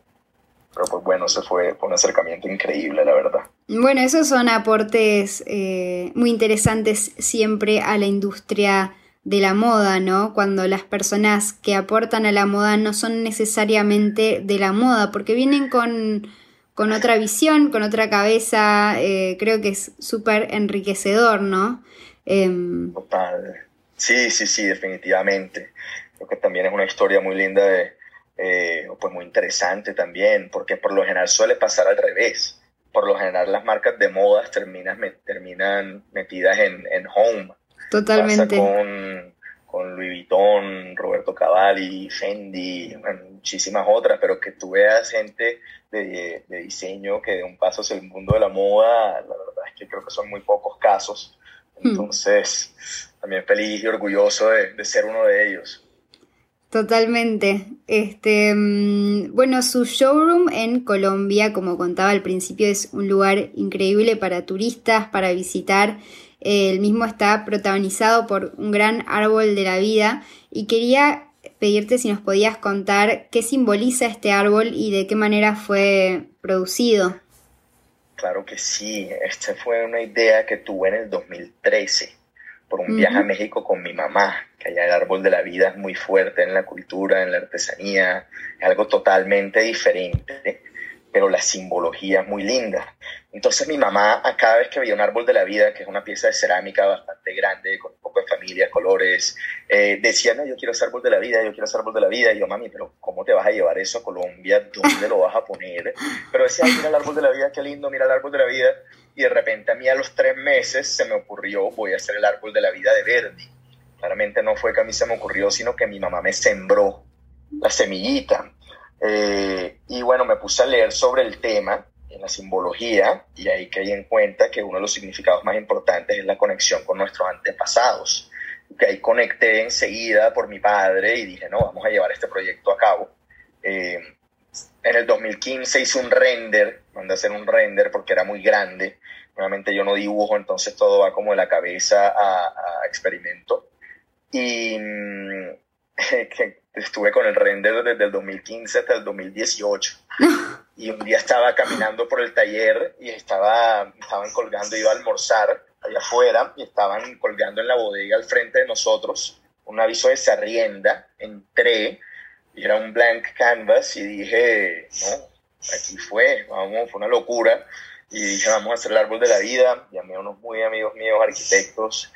pero pues bueno, se fue, un acercamiento increíble, la verdad. Bueno, esos son aportes eh, muy interesantes siempre a la industria de la moda, ¿no? Cuando las personas que aportan a la moda no son necesariamente de la moda, porque vienen con, otra visión, con otra cabeza, eh, creo que es súper enriquecedor, ¿no? Em, Total. Sí, sí, sí, definitivamente. Creo que también es una historia muy linda, de, eh, pues muy interesante también, porque por lo general suele pasar al revés. Por lo general las marcas de modas terminan, terminan metidas en, en home Totalmente. con, con Louis Vuitton, Roberto Cavalli, Fendi, muchísimas otras, pero que tú veas gente de, diseño que de un paso hacia el mundo de la moda, la verdad es que creo que son muy pocos casos. Hmm. Entonces, también feliz y orgulloso de, ser uno de ellos. Totalmente. Este, mm, bueno, su showroom en Colombia, como contaba al principio, es un lugar increíble para turistas, para visitar. El mismo está protagonizado por un gran árbol de la vida. Y quería pedirte si nos podías contar qué simboliza este árbol y de qué manera fue producido. Claro que sí, esta fue una idea que tuve en el 2013 por un viaje a México con mi mamá, que allá el árbol de la vida es muy fuerte en la cultura, en la artesanía, es algo totalmente diferente pero la simbología es muy linda. Entonces mi mamá, a cada vez que veía un árbol de la vida, que es una pieza de cerámica bastante grande, con un poco de familia, colores, eh, decía, no, yo quiero ese árbol de la vida, yo quiero ese árbol de la vida. Y yo, mami, pero ¿cómo te vas a llevar eso a Colombia? ¿Dónde lo vas a poner? Pero decía, mira el árbol de la vida, qué lindo, mira el árbol de la vida. Y de repente a mí a los tres meses se me ocurrió, voy a hacer el árbol de la vida de Verdi. Claramente no fue que a mí se me ocurrió, sino que mi mamá me sembró la semillita. Eh, y bueno, me puse a leer sobre el tema en la simbología y ahí caí en cuenta que uno de los significados más importantes es la conexión con nuestros antepasados. Que ahí conecté enseguida por mi padre y dije, no, vamos a llevar este proyecto a cabo. Eh, en el 2015 hice un render, mandé a hacer un render porque era muy grande. Nuevamente yo no dibujo, entonces todo va como de la cabeza a, a experimento. Y mm, que estuve con el render desde el 2015 hasta el 2018. Y un día estaba caminando por el taller y estaba, estaban colgando, iba a almorzar allá afuera y estaban colgando en la bodega al frente de nosotros un aviso de arrienda. Entré y era un blank canvas y dije, no, aquí fue, vamos, fue una locura. Y dije, vamos a hacer el árbol de la vida. Llamé a unos muy amigos míos, arquitectos,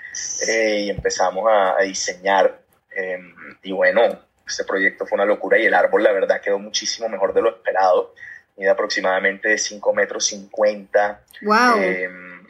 eh, y empezamos a, a diseñar. Eh, y bueno, este proyecto fue una locura y el árbol, la verdad, quedó muchísimo mejor de lo esperado. Mide aproximadamente de 5 metros 50. ¡Wow! Em,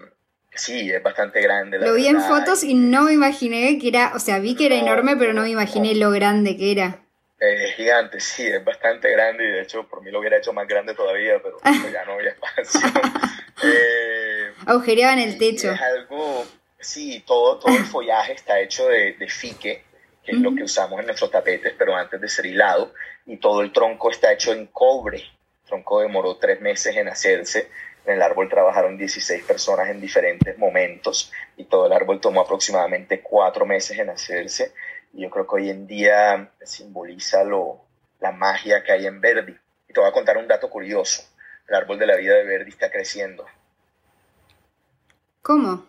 sí, es bastante grande. lo vi en fotos y no me imaginé que era, o sea, vi que era enorme, pero no me imaginé lo grande que era. Es gigante, sí, es bastante grande y de hecho por mí lo hubiera hecho más grande todavía, pero ya no había espacio. eh, Agujereaban el techo. Es algo, sí, todo, todo el follaje está hecho de, de fique que es lo que usamos en nuestros tapetes, pero antes de ser hilado, y todo el tronco está hecho en cobre. El tronco demoró tres meses en hacerse. En el árbol trabajaron 16 personas en diferentes momentos y todo el árbol tomó aproximadamente cuatro meses en hacerse. Y yo creo que hoy en día simboliza lo, la magia que hay en Verdi. Y te voy a contar un dato curioso. El árbol de la vida de Verdi está creciendo. ¿Cómo?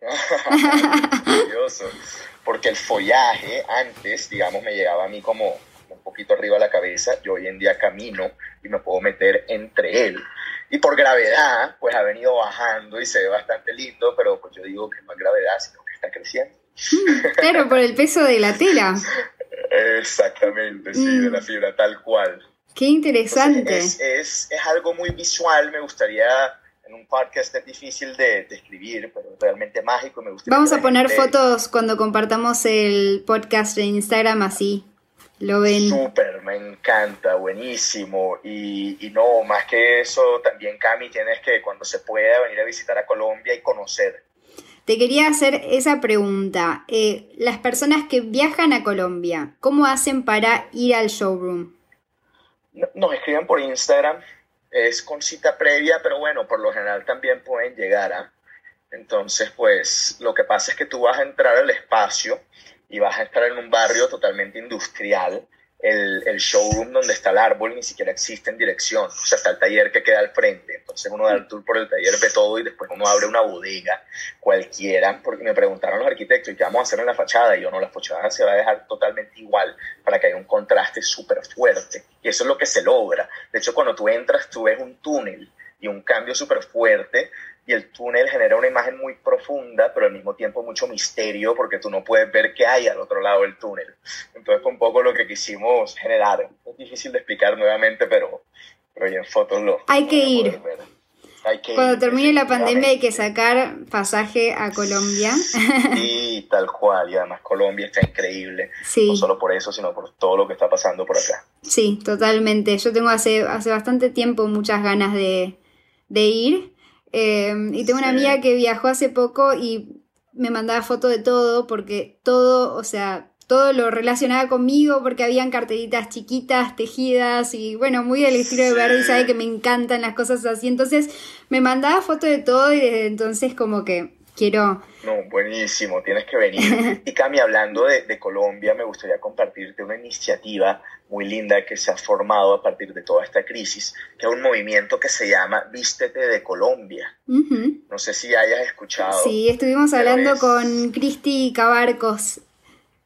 curioso porque el follaje antes, digamos, me llegaba a mí como un poquito arriba a la cabeza, yo hoy en día camino y me puedo meter entre él. Y por gravedad, pues ha venido bajando y se ve bastante lindo, pero pues yo digo que no es gravedad, sino que está creciendo. Claro, por el peso de la tela. Exactamente, sí, de la mm. fibra, tal cual. Qué interesante. es, es, es algo muy visual, me gustaría en un podcast es difícil de, describir, pero realmente mágico. Me Vamos a poner fotos cuando compartamos el podcast en Instagram así. lo ven. Súper, me encanta, buenísimo. Y, y, no, más que eso, también Cami, tienes que cuando se pueda venir a visitar a Colombia y conocer. Te quería hacer esa pregunta. Eh, las personas que viajan a Colombia, ¿cómo hacen para ir al showroom? Nos escriben por Instagram, es con cita previa, pero bueno, por lo general también pueden llegar a... Entonces, pues lo que pasa es que tú vas a entrar al espacio y vas a estar en un barrio totalmente industrial. El, el, showroom donde está el árbol ni siquiera existe en dirección, o sea, está el taller que queda al frente. Entonces uno da el tour por el taller, ve todo y después uno abre una bodega cualquiera, porque me preguntaron los arquitectos, ¿y qué vamos a hacer en la fachada? Y yo no, la fachada se va a dejar totalmente igual para que haya un contraste súper fuerte. Y eso es lo que se logra. De hecho, cuando tú entras, tú ves un túnel y un cambio súper fuerte y el túnel genera una imagen muy profunda, pero al mismo tiempo mucho misterio porque tú no puedes ver qué hay al otro lado del túnel. Entonces fue un poco lo que quisimos generar. Es difícil de explicar nuevamente, pero, pero en fotos lo... Hay que ir. Cuando termine la pandemia hay que sacar pasaje a Colombia. Sí, tal cual. Y además Colombia está increíble. No solo por eso, sino por todo lo que está pasando por acá. Sí, totalmente. Yo tengo hace, hace bastante tiempo muchas ganas de, de ir. Em, y tengo una amiga que viajó hace poco y me mandaba fotos de todo, porque todo, o sea, todo lo relacionaba conmigo, porque habían carteritas chiquitas, tejidas, y bueno, muy del estilo de Verdi, sabe que me encantan las cosas así. Entonces me mandaba fotos de todo y desde entonces como que quiero... No, buenísimo, tienes que venir. Y Cami, hablando de, de, Colombia, me gustaría compartirte una iniciativa muy linda que se ha formado a partir de toda esta crisis, que es un movimiento que se llama Vístete de Colombia. No sé si hayas escuchado. Sí, estuvimos hablando con Cristi Cabarcos.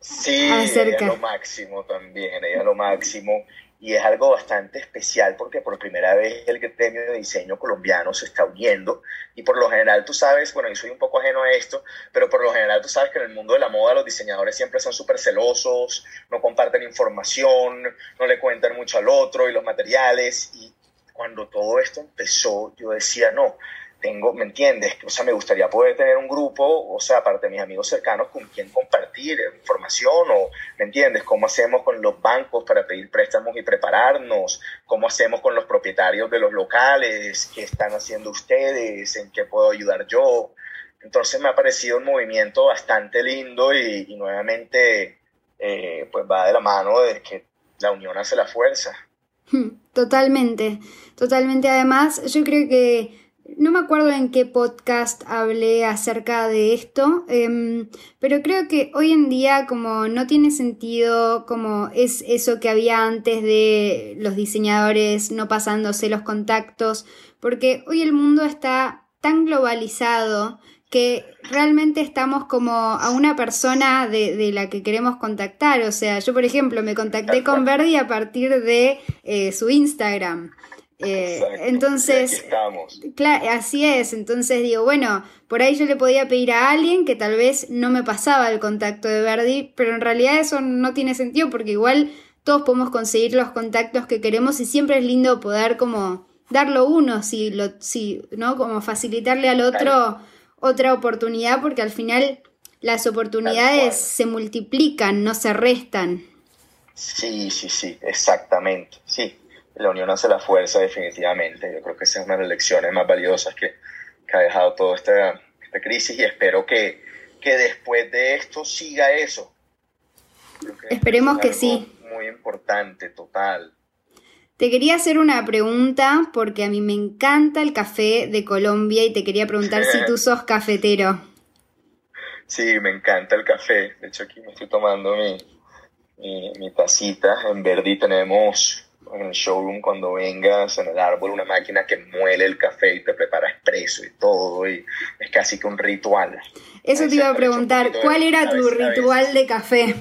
Sí, ella lo máximo también, ella lo máximo y es algo bastante especial porque por primera vez el gremio de diseño colombiano se está uniendo y por lo general tú sabes, bueno, yo soy un poco ajeno a esto, pero por lo general tú sabes que en el mundo de la moda los diseñadores siempre son súper celosos, no comparten información, no le cuentan mucho al otro y los materiales y cuando todo esto empezó yo decía, no, tengo, ¿me entiendes? O sea, me gustaría poder tener un grupo, o sea, aparte de mis amigos cercanos, con quien compartir información, o, ¿me entiendes? ¿Cómo hacemos con los bancos para pedir préstamos y prepararnos? ¿Cómo hacemos con los propietarios de los locales? ¿Qué están haciendo ustedes? ¿En qué puedo ayudar yo? Entonces me ha parecido un movimiento bastante lindo y, nuevamente, eh, pues va de la mano de que la unión hace la fuerza. Totalmente, totalmente. Además, yo creo que no me acuerdo en qué podcast hablé acerca de esto, em, pero creo que hoy en día como no tiene sentido como es eso que había antes de los diseñadores no pasándose los contactos, porque hoy el mundo está tan globalizado que realmente estamos como a una persona de, la que queremos contactar. O sea, yo por ejemplo me contacté con Verdi a partir de eh, su Instagram. Eh, entonces, claro, así es. Entonces digo, bueno, por ahí yo le podía pedir a alguien que tal vez no me pasaba el contacto de Verdi, pero en realidad eso no tiene sentido porque igual todos podemos conseguir los contactos que queremos y siempre es lindo poder como darlo uno, si lo, si, ¿no? Como facilitarle al otro otra oportunidad porque al final las oportunidades se multiplican, no se restan. Sí, sí, sí, exactamente. Sí, la unión hace la fuerza definitivamente. Yo creo que esa es una de las lecciones más valiosas que, ha dejado toda esta, crisis y espero que, que, después de esto siga eso. Esperemos que sí. Muy importante, total. Te quería hacer una pregunta porque a mí me encanta el café de Colombia y te quería preguntar si tú sos cafetero. Sí, me encanta el café. De hecho, aquí me estoy tomando mi, mi, mi tacita. En Verdi tenemos en el showroom cuando vengas en el árbol una máquina que muele el café y te prepara expreso y todo y es casi que un ritual. Eso te iba a preguntar, ¿cuál era tu ritual de café?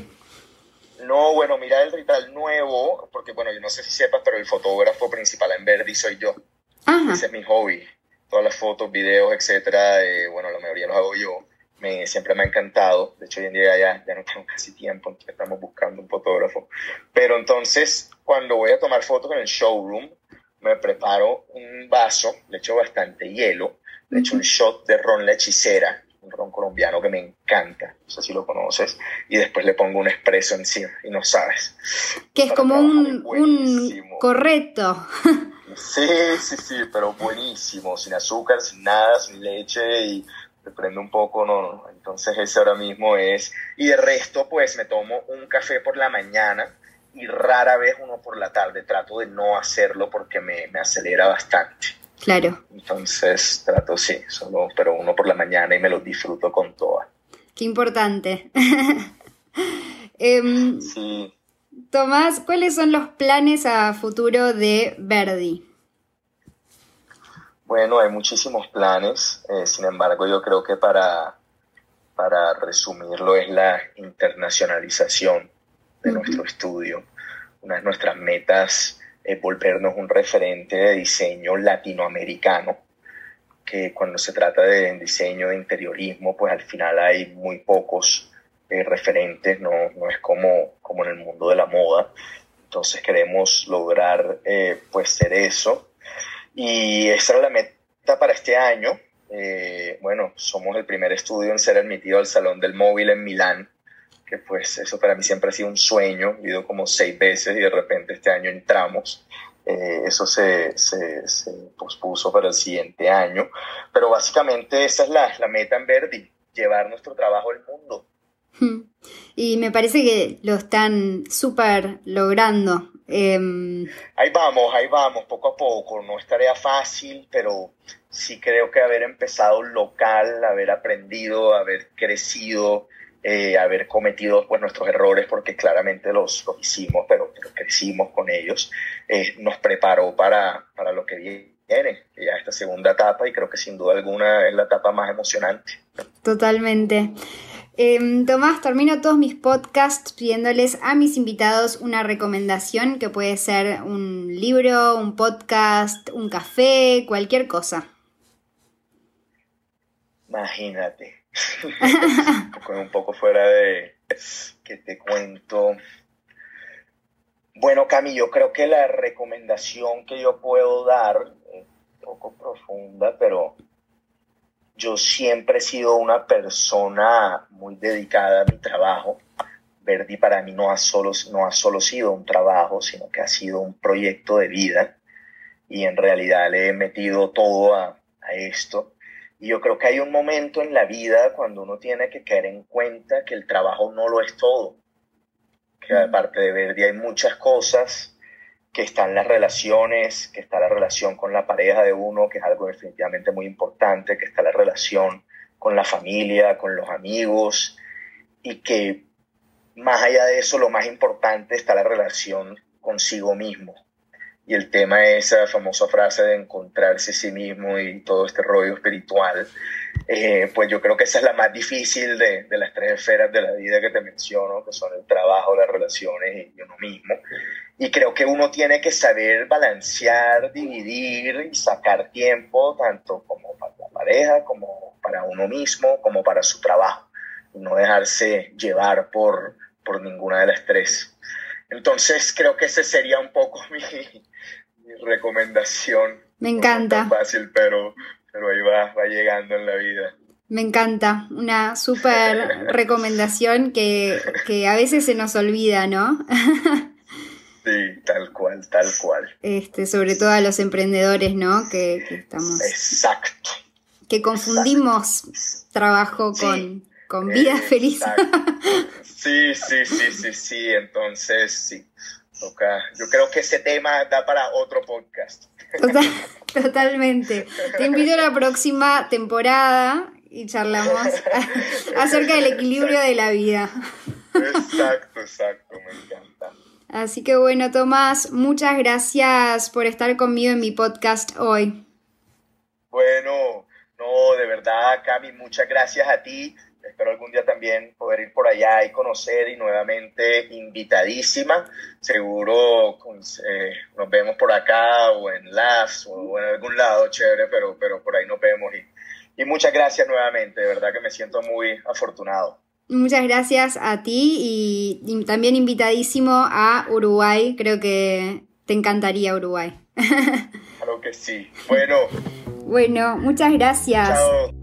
No, bueno, mira el ritual nuevo, porque bueno, yo no sé si sepas, pero el fotógrafo principal en Verdi soy yo. Ese es mi hobby. Todas las fotos, videos, etcétera, eh, bueno, la mayoría los hago yo siempre me ha encantado. De hecho, hoy en día ya, ya no tengo casi tiempo, entonces estamos buscando un fotógrafo. Pero entonces, cuando voy a tomar fotos en el showroom, me preparo un vaso, le echo bastante hielo, le echo un shot de ron la hechicera, un ron colombiano que me encanta, no sé si lo conoces, y después le pongo un espresso encima y no sabes. Que es como un, un correcto. Sí, sí, sí, pero buenísimo, sin azúcar, sin nada, sin leche y te prende un poco, no, Entonces ese ahora mismo es, y de resto pues me tomo un café por la mañana y rara vez uno por la tarde, trato de no hacerlo porque me, me acelera bastante. Claro. Entonces trato, sí, solo, pero uno por la mañana y me lo disfruto con toda. Qué importante. Em, sí. Tomás, ¿cuáles son los planes a futuro de Verdi? Bueno, hay muchísimos planes, eh, sin embargo yo creo que para, para resumirlo es la internacionalización de nuestro estudio. Una de nuestras metas es volvernos un referente de diseño latinoamericano, que cuando se trata de diseño de interiorismo, pues al final hay muy pocos eh, referentes, no, no es como, como en el mundo de la moda. Entonces queremos lograr eh, pues ser eso. Y esa es la meta para este año. Eh, bueno, somos el primer estudio en ser admitido al Salón del Móvil en Milán que pues eso para mí siempre ha sido un sueño, he ido como seis veces y de repente este año entramos. Eh, eso se, se, se, pospuso para el siguiente año, pero básicamente esa es la, la meta en Verdi, llevar nuestro trabajo al mundo. Hmm. Y me parece que lo están súper logrando. Em, ahí vamos, ahí vamos, poco a poco. No es tarea fácil, pero sí creo que haber empezado local, haber aprendido, haber crecido, eh, haber cometido pues, nuestros errores, porque claramente los, los hicimos, pero, crecimos con ellos, eh, nos preparó para, para lo que viene, ya esta segunda etapa, y creo que sin duda alguna es la etapa más emocionante. Totalmente. Em, Tomás, termino todos mis podcasts pidiéndoles a mis invitados una recomendación que puede ser un libro, un podcast, un café, cualquier cosa. Imagínate un poco fuera de que te cuento. Bueno, Cami, yo creo que la recomendación que yo puedo dar es un poco profunda, pero yo siempre he sido una persona muy dedicada a mi trabajo. Verdi para mí no ha solo, no ha solo sido un trabajo, sino que ha sido un proyecto de vida y en realidad le he metido todo a, a esto. Y yo creo que hay un momento en la vida cuando uno tiene que caer en cuenta que el trabajo no lo es todo. Que aparte de Verdi hay muchas cosas, que están las relaciones, que está la relación con la pareja de uno, que es algo definitivamente muy importante, que está la relación con la familia, con los amigos, y que más allá de eso, lo más importante está la relación consigo mismo y el tema es esa famosa frase de encontrarse a sí mismo y todo este rollo espiritual, eh, pues yo creo que esa es la más difícil de, de, las tres esferas de la vida que te menciono, que son el trabajo, las relaciones y uno mismo. Y creo que uno tiene que saber balancear, dividir y sacar tiempo, tanto como para la pareja, como para uno mismo, como para su trabajo, y no dejarse llevar por, por ninguna de las tres. Entonces creo que ese sería un poco mi, recomendación. Me encanta. No fácil, pero, pero ahí va, va llegando en la vida. Me encanta, una súper recomendación que, que, a veces se nos olvida, ¿no? sí, tal cual, tal cual. Este, sobre todo a los emprendedores, ¿no? Que, que estamos. Exacto. Que confundimos trabajo con, con vida feliz. sí, sí, sí, sí, sí. Entonces, sí. Yo creo que ese tema da para otro podcast. totalmente. Te invito a la próxima temporada y charlamos acerca del equilibrio de la vida. Exacto, exacto, me encanta. Así que bueno, Tomás, muchas gracias por estar conmigo en mi podcast hoy. Bueno, no, de verdad, Cami, muchas gracias a ti espero algún día también poder ir por allá y conocer y nuevamente invitadísima. Seguro eh, nos vemos por acá o en LAS o en algún lado, chévere, pero, pero por ahí nos vemos. Y, y muchas gracias nuevamente, de verdad que me siento muy afortunado. Muchas gracias a ti y, y también invitadísimo a Uruguay. Creo que te encantaría Uruguay. Claro que sí. Bueno. Bueno, muchas gracias. Chao.